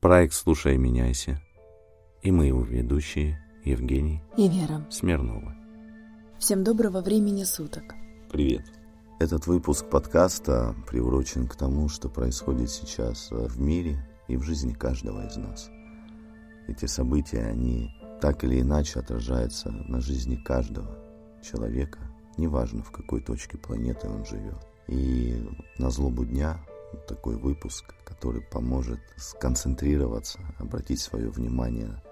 Проект «Слушай, меняйся». И мы его ведущие Евгений и Вера Смирнова. Всем доброго времени суток. Привет. Этот выпуск подкаста приурочен к тому, что происходит сейчас в мире и в жизни каждого из нас. Эти события, они так или иначе отражаются на жизни каждого человека, неважно в какой точке планеты он живет. И на злобу дня такой выпуск, который поможет сконцентрироваться, обратить свое внимание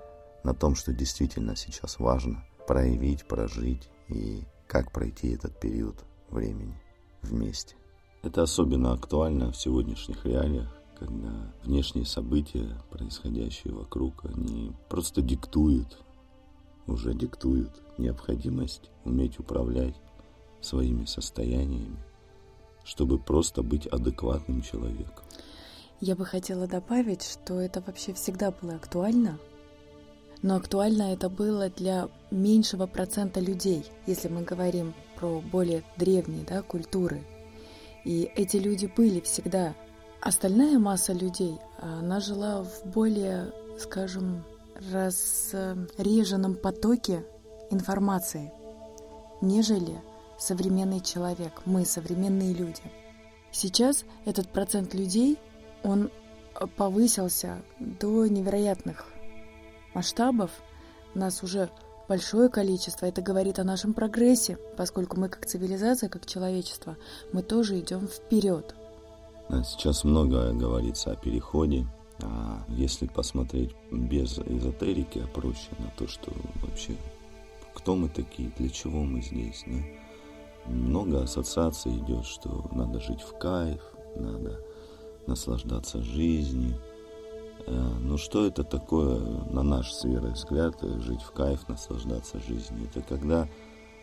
на том, что действительно сейчас важно, проявить, прожить и как пройти этот период времени вместе. Это особенно актуально в сегодняшних реалиях, когда внешние события, происходящие вокруг, они просто диктуют, уже диктуют необходимость уметь управлять своими состояниями, чтобы просто быть адекватным человеком. Я бы хотела добавить, что это вообще всегда было актуально, но актуально это было для меньшего процента людей, если мы говорим про более древние да, культуры. И эти люди были всегда. Остальная масса людей, она жила в более, скажем, разреженном потоке информации, нежели современный человек, мы современные люди. Сейчас этот процент людей, он повысился до невероятных масштабов. Нас уже большое количество. Это говорит о нашем прогрессе, поскольку мы как цивилизация, как человечество, мы тоже идем вперед. Сейчас много говорится о переходе. А если посмотреть без эзотерики, а проще на то, что вообще кто мы такие, для чего мы здесь, да? Много ассоциаций идет, что надо жить в кайф, надо наслаждаться жизнью. Э, ну, что это такое, на наш с взгляд, жить в кайф, наслаждаться жизнью? Это когда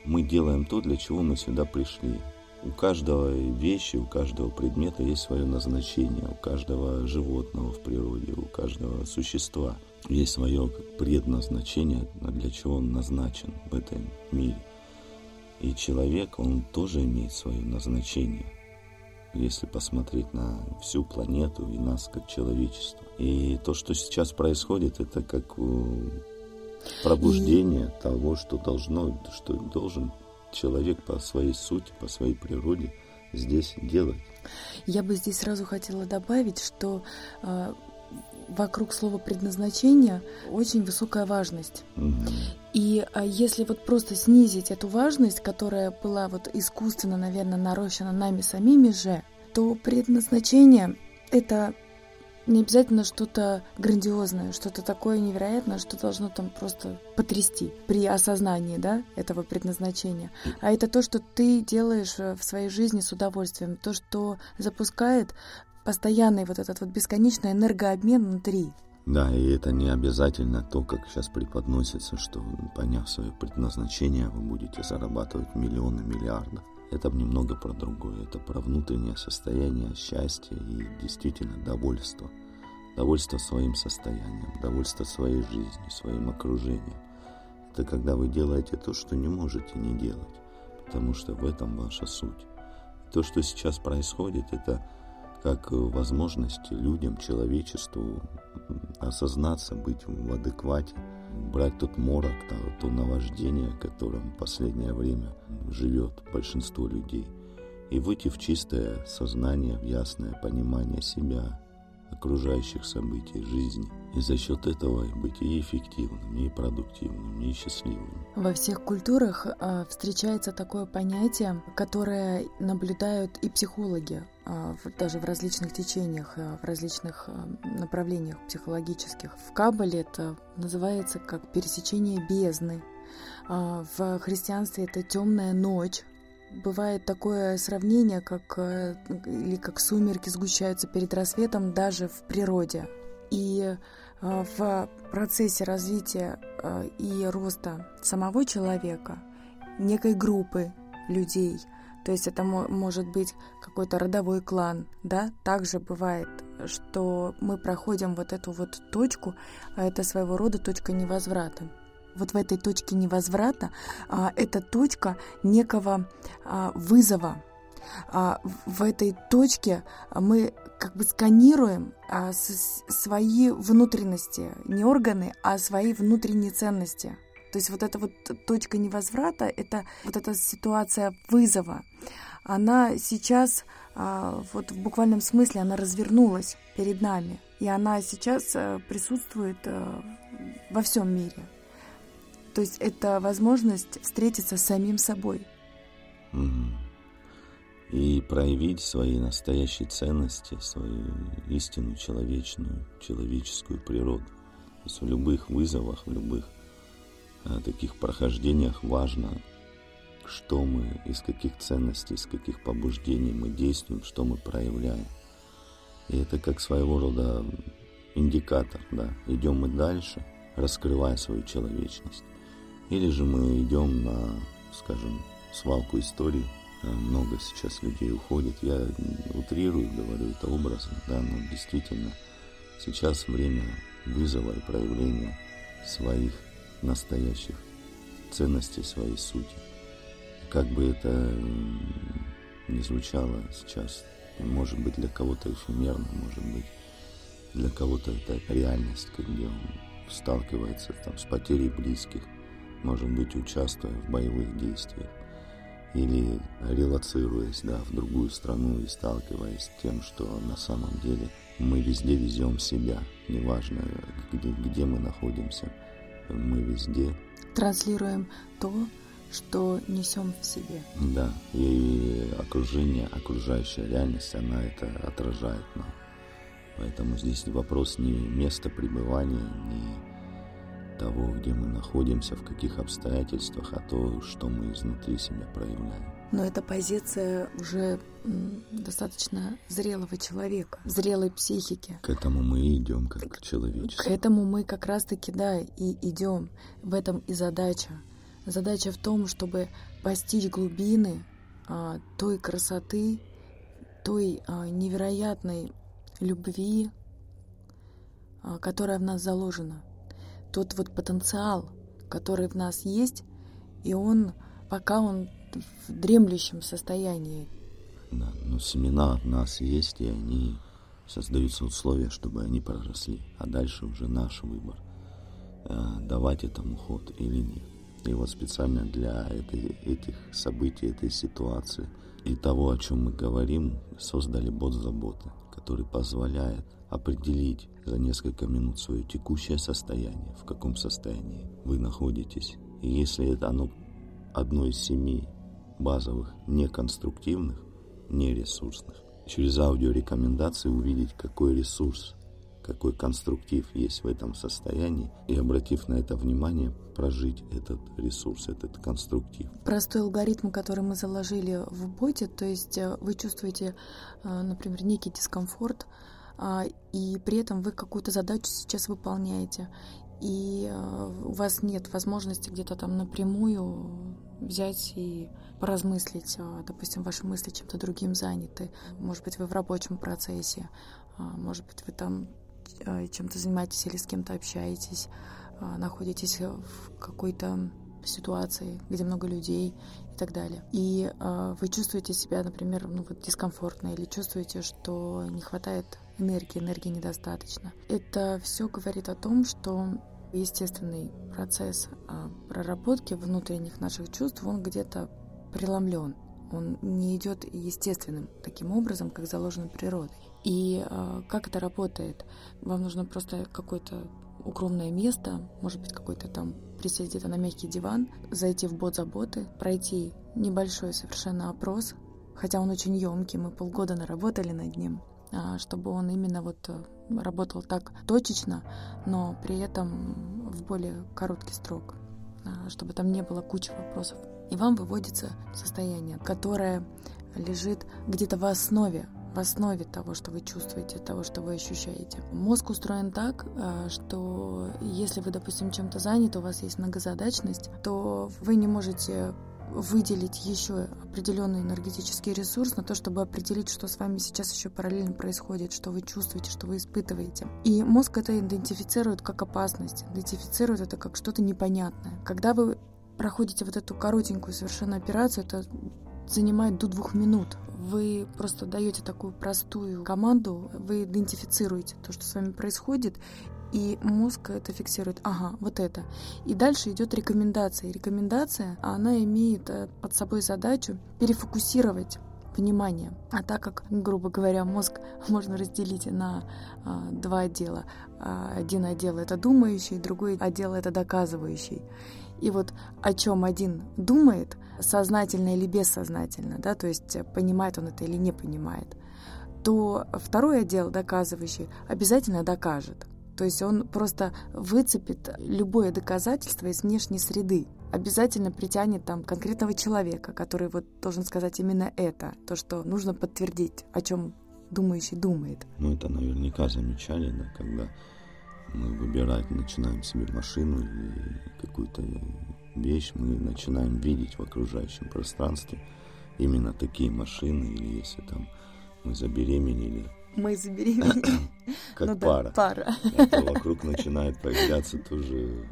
мы делаем то, для чего мы сюда пришли. У каждого вещи, у каждого предмета есть свое назначение, у каждого животного в природе, у каждого существа есть свое предназначение, для чего он назначен в этом мире. И человек, он тоже имеет свое назначение, если посмотреть на всю планету и нас как человечество. И то, что сейчас происходит, это как э, пробуждение и... того, что должно, что должен человек по своей сути, по своей природе здесь делать. Я бы здесь сразу хотела добавить, что э, вокруг слова предназначение очень высокая важность. Угу. И а, если вот просто снизить эту важность, которая была вот искусственно, наверное, нарощена нами самими же, то предназначение это не обязательно что-то грандиозное, что-то такое невероятное, что должно там просто потрясти при осознании да, этого предназначения. А это то, что ты делаешь э, в своей жизни с удовольствием, то, что запускает постоянный вот этот вот бесконечный энергообмен внутри. Да, и это не обязательно то, как сейчас преподносится, что, поняв свое предназначение, вы будете зарабатывать миллионы, миллиардов. Это немного про другое. Это про внутреннее состояние счастья и действительно довольство. Довольство своим состоянием, довольство своей жизнью, своим окружением. Это когда вы делаете то, что не можете не делать, потому что в этом ваша суть. То, что сейчас происходит, это как возможность людям, человечеству осознаться, быть в адеквате, брать тот морок, то, то наваждение, которым в последнее время живет большинство людей, и выйти в чистое сознание, в ясное понимание себя, окружающих событий жизни. И за счет этого быть и эффективным, и продуктивным, и счастливым. Во всех культурах э, встречается такое понятие, которое наблюдают и психологи, э, даже в различных течениях, э, в различных направлениях психологических. В Кабале это называется как пересечение бездны. В христианстве это темная ночь, бывает такое сравнение, как, э, или как сумерки сгущаются перед рассветом даже в природе. И э, в процессе развития э, и роста самого человека, некой группы людей, то есть это может быть какой-то родовой клан, да, также бывает, что мы проходим вот эту вот точку, а это своего рода точка невозврата вот в этой точке невозврата, а, это точка некого а, вызова. А в этой точке мы как бы сканируем свои внутренности, не органы, а свои внутренние ценности. То есть вот эта вот точка невозврата, это вот эта ситуация вызова, она сейчас вот в буквальном смысле она развернулась перед нами, и она сейчас присутствует во всем мире. То есть это возможность встретиться с самим собой. И проявить свои настоящие ценности, свою истину человечную, человеческую природу. То есть в любых вызовах, в любых а, таких прохождениях важно, что мы, из каких ценностей, из каких побуждений мы действуем, что мы проявляем. И это как своего рода индикатор, да, идем мы дальше, раскрывая свою человечность. Или же мы идем на, скажем, свалку истории. Э, много сейчас людей уходит. Я утрирую, говорю это образно, да, но действительно сейчас время вызова и проявления своих настоящих ценностей, своей сути. Как бы это не звучало сейчас, может быть для кого-то эфемерно, может быть для кого-то это реальность, где он сталкивается там, с потерей близких, может быть, участвуя в боевых действиях или релацируясь да, в другую страну и сталкиваясь с тем, что на самом деле мы везде везем себя, неважно, где, где мы находимся, мы везде. Транслируем то, что несем в себе. Да, и окружение, окружающая реальность, она это отражает нам. Поэтому здесь вопрос не места пребывания, не того, где мы находимся, в каких обстоятельствах, а то, что мы изнутри себя проявляем. Но это позиция уже достаточно зрелого человека, зрелой психики. К этому мы и идем, как человечество. К этому мы как раз-таки, да, и идем. В этом и задача. Задача в том, чтобы постичь глубины а, той красоты, той а, невероятной любви, а, которая в нас заложена тот вот потенциал, который в нас есть, и он, пока он в дремлющем состоянии. Да, но семена от нас есть, и они создаются условия, чтобы они проросли. А дальше уже наш выбор, э, давать этому ход или нет. И вот специально для этой, этих событий, этой ситуации и того, о чем мы говорим, создали бот заботы, который позволяет определить за несколько минут свое текущее состояние, в каком состоянии вы находитесь. И если это оно одно из семи базовых неконструктивных, нересурсных, через аудиорекомендации увидеть, какой ресурс, какой конструктив есть в этом состоянии, и обратив на это внимание, прожить этот ресурс, этот конструктив. Простой алгоритм, который мы заложили в боте, то есть э, вы чувствуете, э, например, некий дискомфорт, и при этом вы какую-то задачу сейчас выполняете, и а, у вас нет возможности где-то там напрямую взять и поразмыслить, а, допустим, ваши мысли чем-то другим заняты, может быть, вы в рабочем процессе, может быть, вы там чем-то занимаетесь или с кем-то общаетесь, находитесь в какой-то ситуации, где много людей и так далее. И э, вы чувствуете себя, например, ну, вот дискомфортно или чувствуете, что не хватает энергии, энергии недостаточно. Это все говорит о том, что естественный процесс э, проработки внутренних наших чувств, он где-то преломлен. Он не идет естественным таким образом, как заложено природой. И э, как это работает? Вам нужно просто какой-то укромное место, может быть, какой-то там присесть где-то на мягкий диван, зайти в бот заботы, пройти небольшой совершенно опрос, хотя он очень емкий, мы полгода наработали над ним, а, чтобы он именно вот э, работал так точечно, но при этом в более короткий срок, а, чтобы там не было кучи вопросов. И вам выводится состояние, которое лежит где-то в основе в основе того, что вы чувствуете, того, что вы ощущаете. Мозг устроен так, э, что если вы, допустим, чем-то заняты, у вас есть многозадачность, то вы не можете выделить еще определенный энергетический ресурс на то, чтобы определить, что с вами сейчас еще параллельно происходит, что вы чувствуете, что вы испытываете. И мозг это идентифицирует как опасность, идентифицирует это как что-то непонятное. Когда вы проходите вот эту коротенькую совершенно операцию, это занимает до двух минут. Вы просто даете такую простую команду, вы идентифицируете то, что с вами происходит, и мозг это фиксирует. Ага, вот это. И дальше идет рекомендация. Рекомендация, она имеет э, под собой задачу перефокусировать внимание. А так как, грубо говоря, мозг можно разделить на а, два отдела. А, один отдел это думающий, другой отдел это доказывающий. И вот о чем один думает, сознательно или бессознательно, да, то есть понимает он это или не понимает, то второй отдел, доказывающий, обязательно докажет. То есть он просто выцепит любое доказательство из внешней среды. Обязательно притянет там конкретного человека, который вот должен сказать именно это, то, что нужно подтвердить, о чем думающий думает. Ну, это наверняка замечали, да, когда мы выбирать начинаем себе машину или какую-то вещь, мы начинаем видеть в окружающем пространстве именно такие машины, или если там мы забеременели, мы забеременели. Как ну, пара. Да, пара. Это вокруг начинает появляться тоже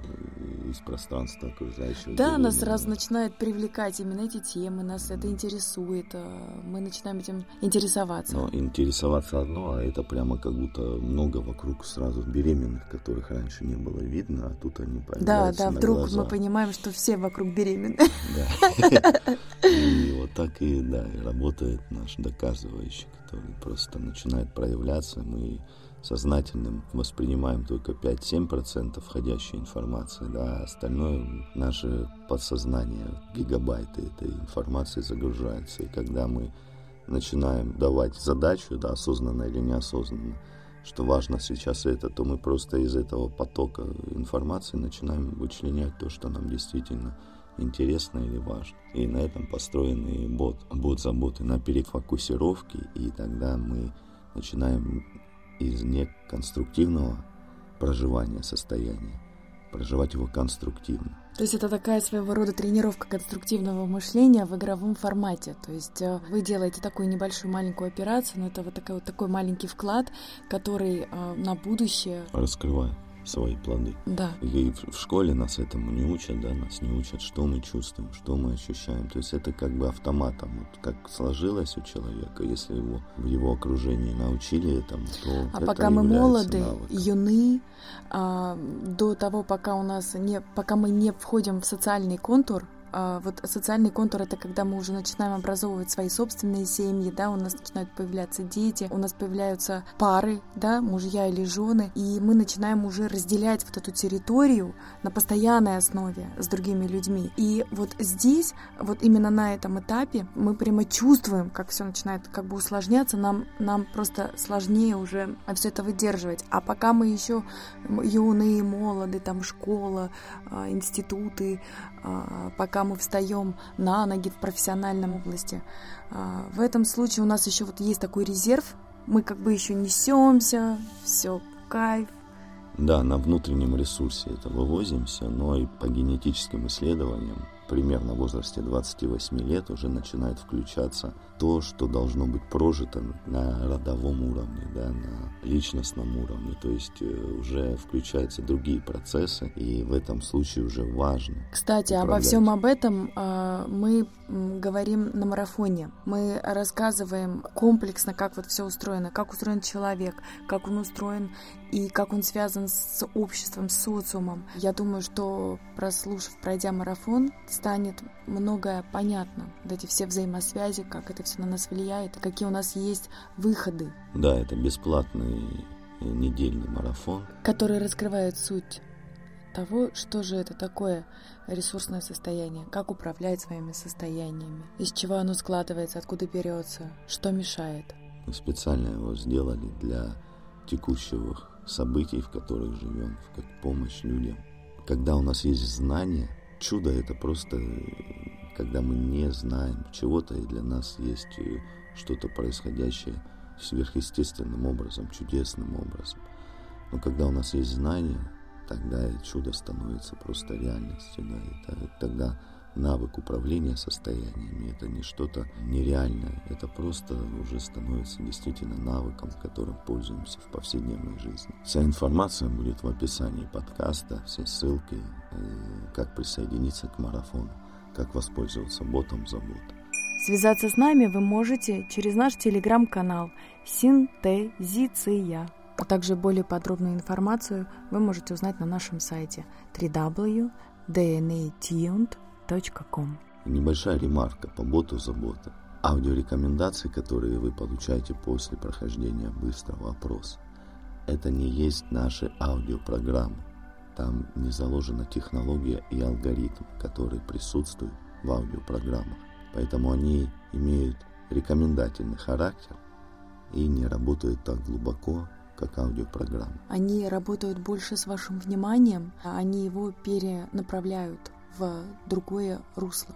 из пространства окружающего. Да, нас сразу начинает привлекать именно эти темы, нас это интересует, э, мы начинаем этим интересоваться. Но интересоваться одно, а это прямо как будто много вокруг сразу беременных, которых раньше не было видно, а тут они появляются Да, да, на вдруг глаза. мы понимаем, что все вокруг беременны. Да. И вот так и, да, работает наш доказывающий, который просто начинает проявляться, мы сознательным воспринимаем только 5-7% входящей информации, да, а остальное наше подсознание, гигабайты этой информации загружаются. И когда мы начинаем давать задачу, да, осознанно или неосознанно, что важно сейчас это, то мы просто из этого потока информации начинаем вычленять то, что нам действительно интересно или важно. И на этом построен и бот, бот заботы на перефокусировке, и тогда мы начинаем из неконструктивного проживания состояния проживать его конструктивно. То есть это такая своего рода тренировка конструктивного мышления в игровом формате. То есть э, вы делаете такую небольшую маленькую операцию, но это вот такой, вот такой маленький вклад, который э, на будущее... Раскрывает свои плоды. Да. И в школе нас этому не учат, да, нас не учат, что мы чувствуем, что мы ощущаем. То есть это как бы автоматом, вот как сложилось у человека, если его в его окружении научили этому, то А это пока мы молоды, навыком. юны, а, до того, пока у нас не, пока мы не входим в социальный контур, вот социальный контур это когда мы уже начинаем образовывать свои собственные семьи, да, у нас начинают появляться дети, у нас появляются пары, да, мужья или жены, и мы начинаем уже разделять вот эту территорию на постоянной основе с другими людьми. И вот здесь, вот именно на этом этапе мы прямо чувствуем, как все начинает как бы усложняться, нам, нам просто сложнее уже все это выдерживать. А пока мы еще юные, молоды, там школа, а, институты, а, мы встаем на ноги в профессиональном области. А, в этом случае у нас еще вот есть такой резерв, мы как бы еще несемся, все, кайф. Да, на внутреннем ресурсе это вывозимся, но и по генетическим исследованиям примерно в возрасте 28 лет уже начинает включаться то, что должно быть прожито на родовом уровне, да, на личностном уровне. То есть э, уже включаются другие процессы, и в этом случае уже важно. Кстати, обо всем об этом э, мы говорим на марафоне. Мы рассказываем комплексно, как вот все устроено, как устроен человек, как он устроен и как он связан с обществом, с социумом. Я думаю, что прослушав, пройдя марафон, станет многое понятно. Вот эти все взаимосвязи, как это все на нас влияет, какие у нас есть выходы. Да, это бесплатный недельный марафон. Который раскрывает суть того, что же это такое ресурсное состояние, как управлять своими состояниями, из чего оно складывается, откуда берется, что мешает. Мы специально его сделали для текущих событий, в которых живем, как помощь людям. Когда у нас есть знания, чудо это просто, когда мы не знаем чего-то, и для нас есть что-то происходящее сверхъестественным образом, чудесным образом. Но когда у нас есть знания, тогда чудо становится просто реальностью. Да, и тогда навык управления состояниями это не что-то нереальное, это просто уже становится действительно навыком, которым пользуемся в повседневной жизни. Вся информация будет в описании подкаста, все ссылки, как присоединиться к марафону, как воспользоваться ботом Забот. Связаться с нами вы можете через наш телеграм-канал «Синтезиция». А также более подробную информацию вы можете узнать на нашем сайте www.dnatuned.com. Небольшая ремарка по боту забота. Аудиорекомендации, которые вы получаете после прохождения быстрого опроса, это не есть наши аудиопрограммы. Там не заложена технология и алгоритм, которые присутствуют в аудиопрограммах. Поэтому они имеют рекомендательный характер и не работают так глубоко, как аудиопрограммы. Они работают больше с вашим вниманием, а они его перенаправляют в другое русло.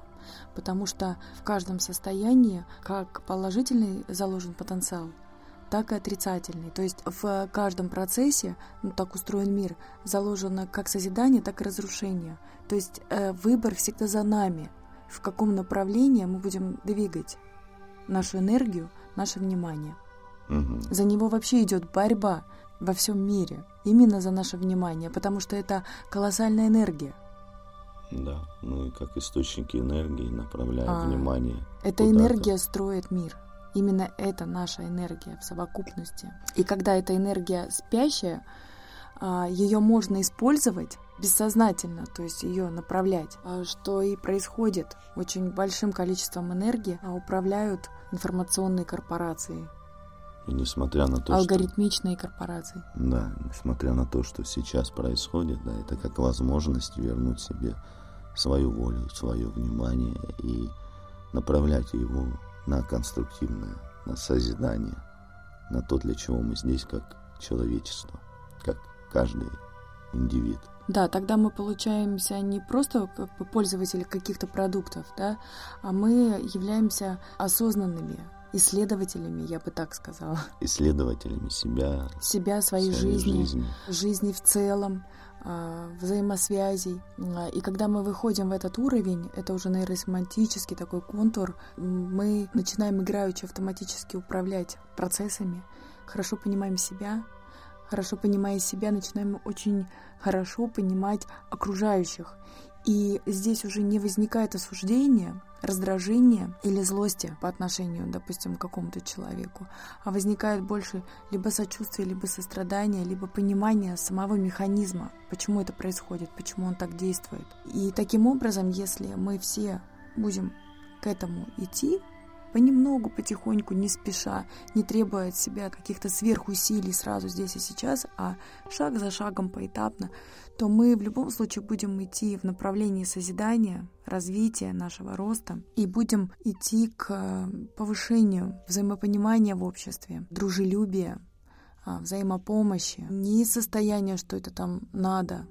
Потому что в каждом состоянии как положительный заложен потенциал, так и отрицательный. То есть в каждом процессе, ну так устроен мир, заложено как созидание, так и разрушение. То есть э, выбор всегда за нами, в каком направлении мы будем двигать нашу энергию, наше внимание. Угу. За него вообще идет борьба во всем мире, именно за наше внимание, потому что это колоссальная энергия. Да, ну и как источники энергии направляем а, внимание. Эта энергия строит мир. Именно это наша энергия в совокупности. И когда эта энергия спящая, а, ее можно использовать бессознательно, то есть ее направлять, а, что и происходит. Очень большим количеством энергии а, управляют информационные корпорации. И несмотря на то, Алгоритмичные что... корпорации. Да, несмотря на то, что сейчас происходит, да, это как возможность вернуть себе свою волю, свое внимание и направлять его на конструктивное, на созидание, на то, для чего мы здесь как человечество, как каждый индивид. Да, тогда мы получаемся не просто как бы пользователи каких-то продуктов, да, а мы являемся осознанными исследователями, я бы так сказала. Исследователями себя. Себя, своей, своей жизни, жизни, жизни в целом, а, взаимосвязей. А, и когда мы выходим в этот уровень, это уже нейросемантический такой контур, мы начинаем играючи автоматически управлять процессами, хорошо понимаем себя, хорошо понимая себя, начинаем очень хорошо понимать окружающих. И здесь уже не возникает осуждения, раздражения или злости по отношению, допустим, к какому-то человеку, а возникает больше либо сочувствие, либо сострадание, либо понимание самого механизма, почему это происходит, почему он так действует. И таким образом, если мы все будем к этому идти, понемногу, потихоньку, не спеша, не требуя от себя каких-то сверхусилий сразу здесь и сейчас, а шаг за шагом поэтапно, то мы в любом случае будем идти в направлении созидания, развития нашего роста и будем идти к э, повышению взаимопонимания в обществе, дружелюбия, а, взаимопомощи. Не из состояния, что это там надо,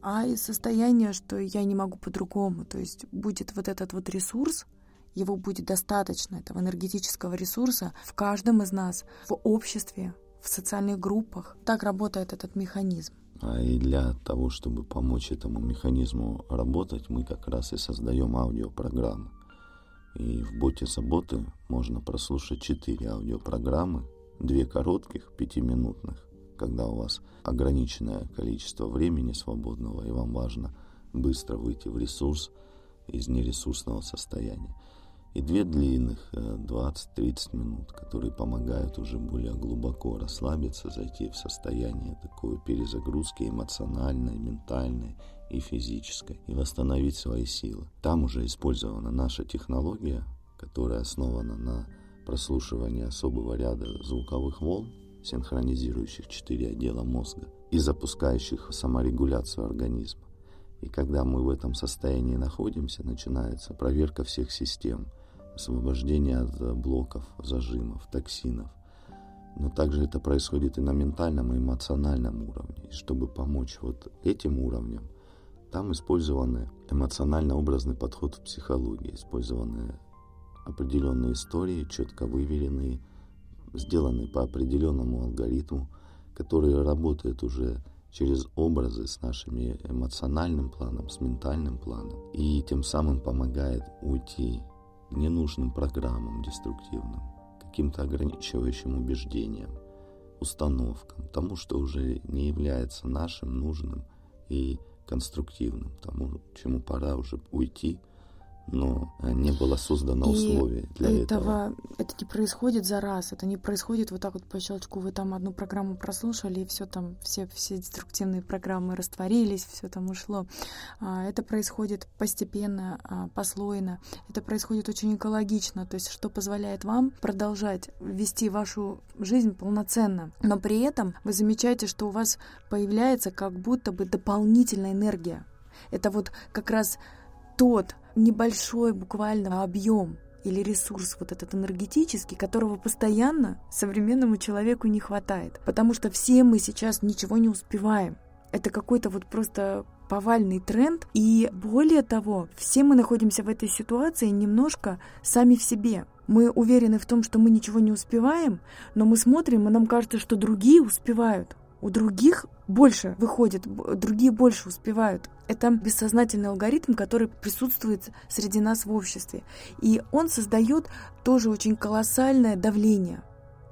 а из состояния, что я не могу по-другому. То есть будет вот этот вот ресурс, его будет достаточно, этого энергетического ресурса в каждом из нас, в обществе, в социальных группах. Так работает этот механизм. А и для того, чтобы помочь этому механизму работать, мы как раз и создаем аудиопрограммы. И в боте заботы можно прослушать четыре аудиопрограммы, две коротких, пятиминутных, когда у вас ограниченное количество времени свободного, и вам важно быстро выйти в ресурс из нересурсного состояния и две длинных, 20-30 э, минут, которые помогают уже более глубоко расслабиться, зайти в состояние такой перезагрузки эмоциональной, ментальной и физической, и восстановить свои силы. Там уже использована наша технология, которая основана на прослушивании особого ряда звуковых волн, синхронизирующих четыре отдела мозга и запускающих саморегуляцию организма. И когда мы в этом состоянии находимся, начинается проверка всех систем – освобождение от э, блоков, зажимов, токсинов. Но также это происходит и на ментальном и эмоциональном уровне. И чтобы помочь вот этим уровням, там использованы эмоционально-образный подход в психологии, использованы определенные истории, четко выверенные, сделанные по определенному алгоритму, который работает уже через образы с нашим эмоциональным планом, с ментальным планом, и тем самым помогает уйти ненужным программам деструктивным, каким-то ограничивающим убеждениям, установкам, тому, что уже не является нашим, нужным и конструктивным, тому, чему пора уже уйти, но не было создано условий для этого. этого. Это не происходит за раз, это не происходит вот так вот по щелчку. Вы там одну программу прослушали, и все там, все, все деструктивные программы растворились, все там ушло. А, это происходит постепенно, а, послойно. Это происходит очень экологично, то есть что позволяет вам продолжать вести вашу жизнь полноценно. Но при этом вы замечаете, что у вас появляется как будто бы дополнительная энергия. Это вот как раз тот небольшой буквально объем или ресурс вот этот энергетический, которого постоянно современному человеку не хватает. Потому что все мы сейчас ничего не успеваем. Это какой-то вот просто повальный тренд. И более того, все мы находимся в этой ситуации немножко сами в себе. Мы уверены в том, что мы ничего не успеваем, но мы смотрим, и нам кажется, что другие успевают. У других больше выходит, другие больше успевают. Это бессознательный алгоритм, который присутствует среди нас в обществе. И он создает тоже очень колоссальное давление,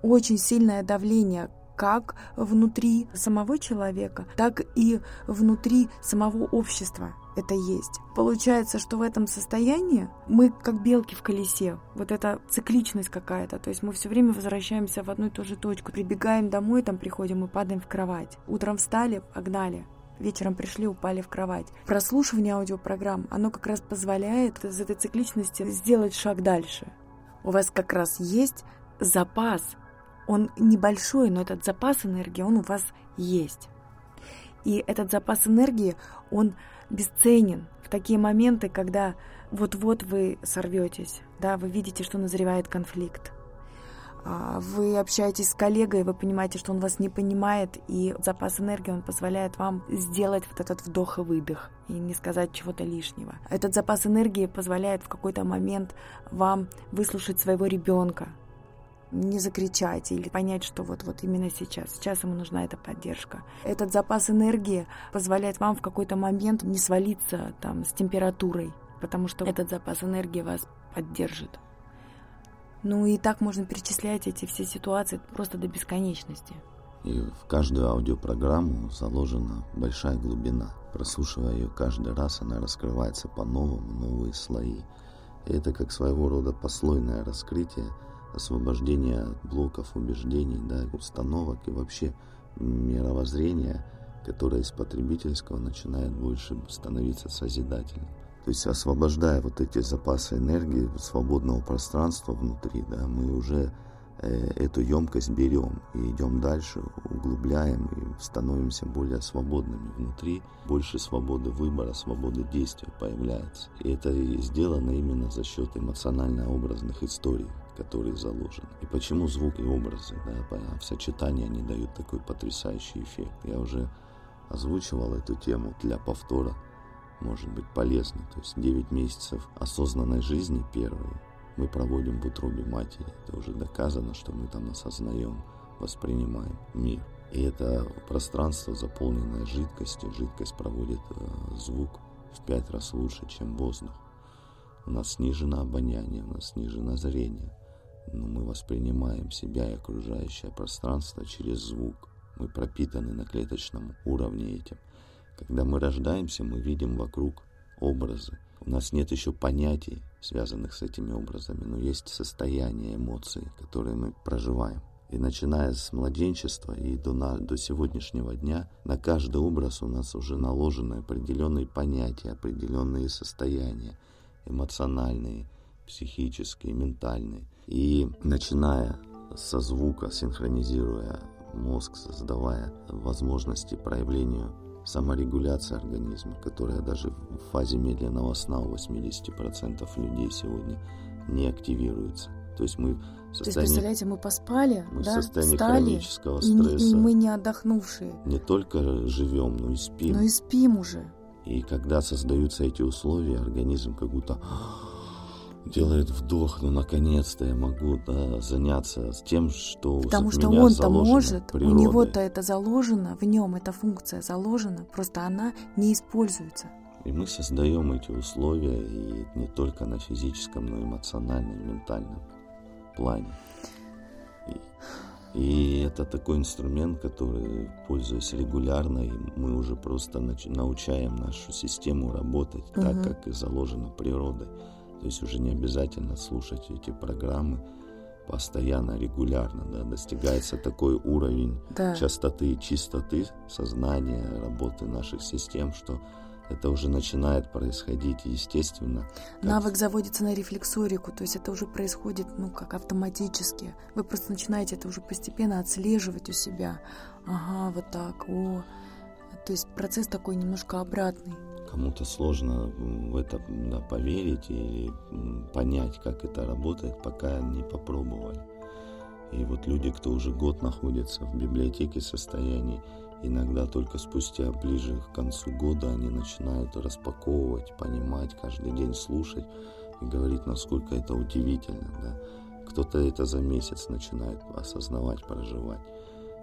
очень сильное давление, как внутри самого человека, так и внутри самого общества это есть. Получается, что в этом состоянии мы как белки в колесе. Вот эта цикличность какая-то. То есть мы все время возвращаемся в одну и ту же точку. Прибегаем домой, там приходим и падаем в кровать. Утром встали, погнали вечером пришли, упали в кровать. Прослушивание аудиопрограмм, оно как раз позволяет из этой цикличности сделать шаг дальше. У вас как раз есть запас он небольшой, но этот запас энергии, он у вас есть. И этот запас энергии, он бесценен в такие моменты, когда вот-вот вы сорветесь, да, вы видите, что назревает конфликт. А, вы общаетесь с коллегой, вы понимаете, что он вас не понимает, и запас энергии он позволяет вам сделать вот этот вдох и выдох и не сказать чего-то лишнего. Этот запас энергии позволяет в какой-то момент вам выслушать своего ребенка, не закричать или понять, что вот, вот именно сейчас, сейчас ему нужна эта поддержка. Этот запас энергии позволяет вам в какой-то момент не свалиться там с температурой, потому что этот запас энергии вас поддержит. Ну и так можно перечислять эти все ситуации просто до бесконечности. И в каждую аудиопрограмму заложена большая глубина. Прослушивая ее каждый раз, она раскрывается по-новому, новые слои. И это как своего рода послойное раскрытие – освобождение от блоков убеждений, да, установок и вообще мировоззрения, которое из потребительского начинает больше становиться созидательным. То есть освобождая вот эти запасы энергии, свободного пространства внутри, да, мы уже Э, эту емкость берем и идем дальше, углубляем и становимся более свободными внутри, больше свободы выбора, свободы действия появляется. И это и сделано именно за счет эмоционально-образных историй, которые заложены. И почему звук и образы, да, в сочетании они дают такой потрясающий эффект. Я уже озвучивал эту тему для повтора, может быть полезно. То есть 9 месяцев осознанной жизни первые мы проводим в утробе матери. Это уже доказано, что мы там осознаем, воспринимаем мир. И это пространство, заполненное жидкостью, жидкость проводит э, звук в пять раз лучше, чем воздух. У нас снижено обоняние, у нас снижено зрение, но мы воспринимаем себя и окружающее пространство через звук. Мы пропитаны на клеточном уровне этим. Когда мы рождаемся, мы видим вокруг образы. У нас нет еще понятий, связанных с этими образами, но есть состояние эмоций, которые мы проживаем. И начиная с младенчества и до, на, до сегодняшнего дня, на каждый образ у нас уже наложены определенные понятия, определенные состояния, эмоциональные, психические, ментальные. И начиная со звука, синхронизируя мозг, создавая возможности проявлению саморегуляция организма, которая даже в фазе медленного сна у 80% людей сегодня не активируется. То есть мы в состоянии... То есть, представляете, мы поспали, мы да, в состоянии встали, хронического стресса. И, и мы не отдохнувшие. Не только живем, но и спим. Но и спим уже. И когда создаются эти условия, организм как будто делает вдох, ну наконец-то я могу да, заняться тем, что Потому что он-то может, природой. у него-то это заложено, в нем эта функция заложена, просто она не используется. И мы создаем эти условия и не только на физическом, но и эмоциональном, ментальном плане. И, и это такой инструмент, который, пользуясь регулярно, и мы уже просто нач- научаем нашу систему работать угу. так, как и заложено природой То есть уже не обязательно слушать эти программы постоянно, регулярно, да, достигается такой уровень да. частоты, чистоты сознания, работы наших систем, что это уже начинает происходить естественно. Навык заводится на рефлексорику, то есть это уже происходит, ну, как автоматически. Вы просто начинаете это уже постепенно отслеживать у себя. Ага, вот так, о. То есть процесс такой немножко обратный. Кому-то сложно в это да, поверить и понять, как это работает, пока не попробовали. И вот люди, кто уже год находится в библиотеке состоянии, Иногда только спустя ближе к концу года они начинают распаковывать, понимать, каждый день слушать и говорить, насколько это удивительно. Да? Кто-то это за месяц начинает осознавать, проживать.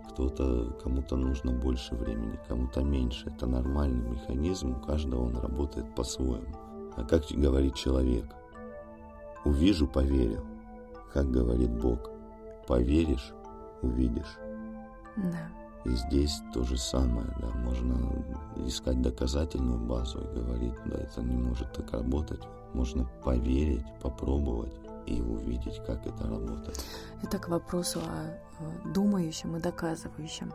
Кто-то, кому-то нужно больше времени, кому-то меньше. Это нормальный механизм, у каждого он работает по-своему. А как говорит человек? Увижу, поверю. Как говорит Бог? Поверишь, увидишь. Да. И здесь то же самое, да, можно искать доказательную базу и говорить, да, это не может так работать. Можно поверить, попробовать и увидеть, как это работает. Это к вопросу о думающем и доказывающем.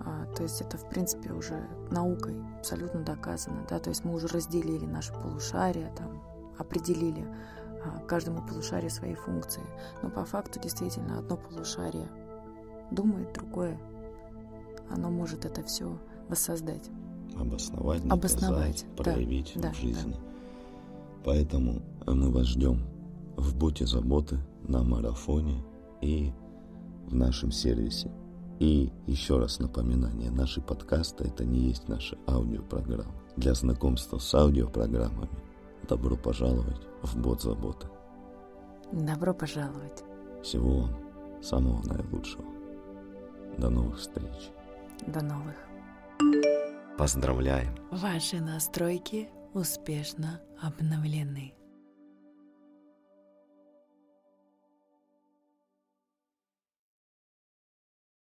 А, то есть это, в принципе, уже наукой абсолютно доказано. Да? То есть мы уже разделили наши полушария, там, определили а, каждому полушарию свои функции. Но по факту действительно одно полушарие думает, другое оно может это все воссоздать. Обосновать, наказать, Обосновать, проявить да, в жизни. Да. Поэтому мы вас ждем в боте заботы, на марафоне и в нашем сервисе. И еще раз напоминание, наши подкасты это не есть наши аудиопрограммы. Для знакомства с аудиопрограммами добро пожаловать в бот заботы. Добро пожаловать. Всего вам самого наилучшего. До новых встреч. До новых. Поздравляем! Ваши настройки успешно обновлены.